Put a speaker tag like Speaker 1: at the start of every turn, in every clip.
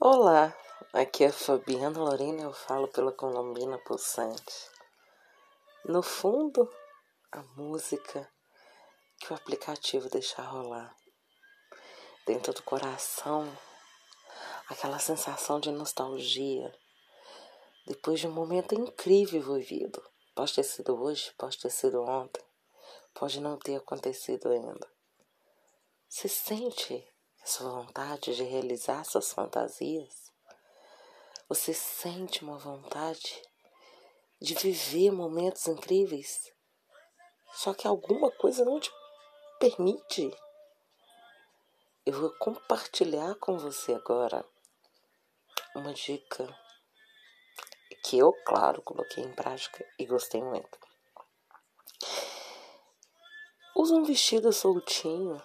Speaker 1: Olá, aqui é Fabiana Lorena, eu falo pela Colombina Pulsante. No fundo, a música que o aplicativo deixa rolar. Dentro do coração, aquela sensação de nostalgia. Depois de um momento incrível vivido. Pode ter sido hoje, pode ter sido ontem, pode não ter acontecido ainda. Você sente sua vontade de realizar suas fantasias? Você sente uma vontade de viver momentos incríveis? Só que alguma coisa não te permite. Eu vou compartilhar com você agora uma dica que eu, claro, coloquei em prática e gostei muito. Usa um vestido soltinho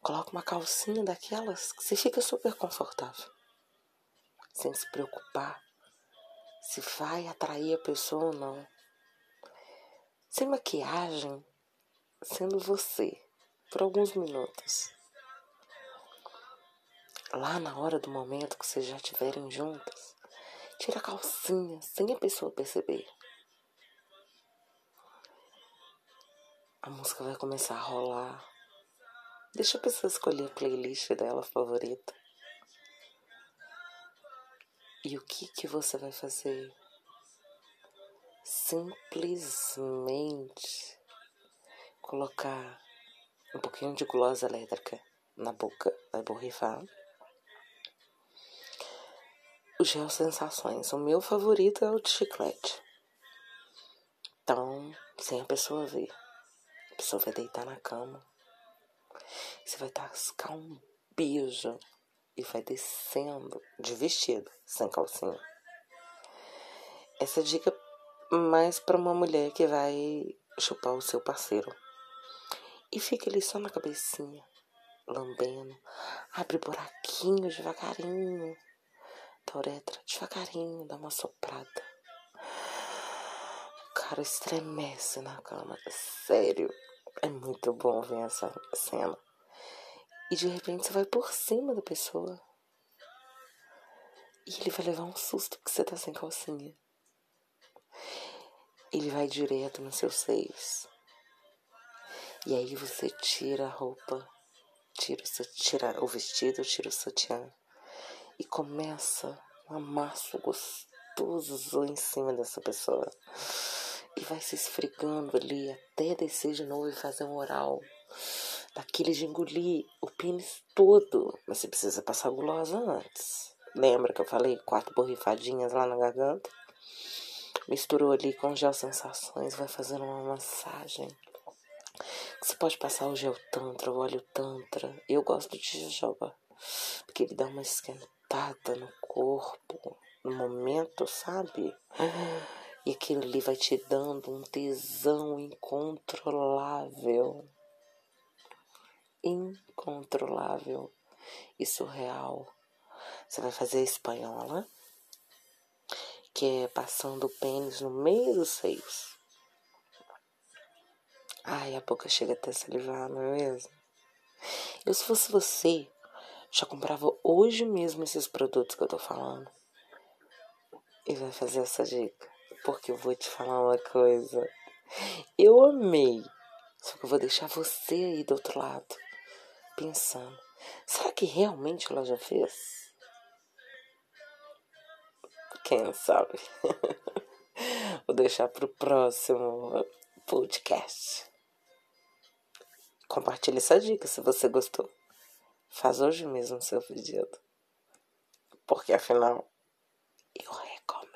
Speaker 1: Coloca uma calcinha daquelas que você fica super confortável. Sem se preocupar se vai atrair a pessoa ou não. Sem maquiagem, sendo você por alguns minutos. Lá na hora do momento que vocês já estiverem juntas, tira a calcinha sem a pessoa perceber. A música vai começar a rolar. Deixa a pessoa escolher a playlist dela favorita. E o que que você vai fazer? Simplesmente colocar um pouquinho de gulosa elétrica na boca, vai borrifar. O gel sensações, o meu favorito é o de chiclete. Então, sem a pessoa ver, a pessoa vai deitar na cama você vai tascar um beijo e vai descendo de vestido, sem calcinha. Essa dica é mais para uma mulher que vai chupar o seu parceiro. E fica ali só na cabecinha, lambendo. Abre buraquinho devagarinho. Da uretra, devagarinho, dá uma soprada. O cara estremece na cama. Sério, é muito bom ver essa cena. E de repente você vai por cima da pessoa. E ele vai levar um susto porque você tá sem calcinha. Ele vai direto nos seus seios. E aí você tira a roupa, tira, tira o vestido, tira o sutiã e começa um amasso gostoso em cima dessa pessoa. E vai se esfregando ali até descer de novo e fazer um oral daquele de engolir o pênis todo. Mas você precisa passar gulosa antes. Lembra que eu falei quatro borrifadinhas lá na garganta? Misturou ali com gel sensações, vai fazendo uma massagem. Você pode passar o gel tantra, o óleo tantra. Eu gosto de jojoba, porque ele dá uma esquentada no corpo, no momento, sabe? E aquilo ali vai te dando um tesão incontrolável incontrolável e surreal. Você vai fazer a espanhola, que é passando o pênis no meio dos seios. Ai, a boca chega até a salivar, não é mesmo? Eu, se fosse você, já comprava hoje mesmo esses produtos que eu tô falando. E vai fazer essa dica. Porque eu vou te falar uma coisa. Eu amei. Só que eu vou deixar você aí do outro lado pensando: será que realmente ela já fez? Quem sabe? Vou deixar para o próximo podcast. Compartilhe essa dica se você gostou. Faz hoje mesmo seu pedido. Porque afinal, eu recomendo.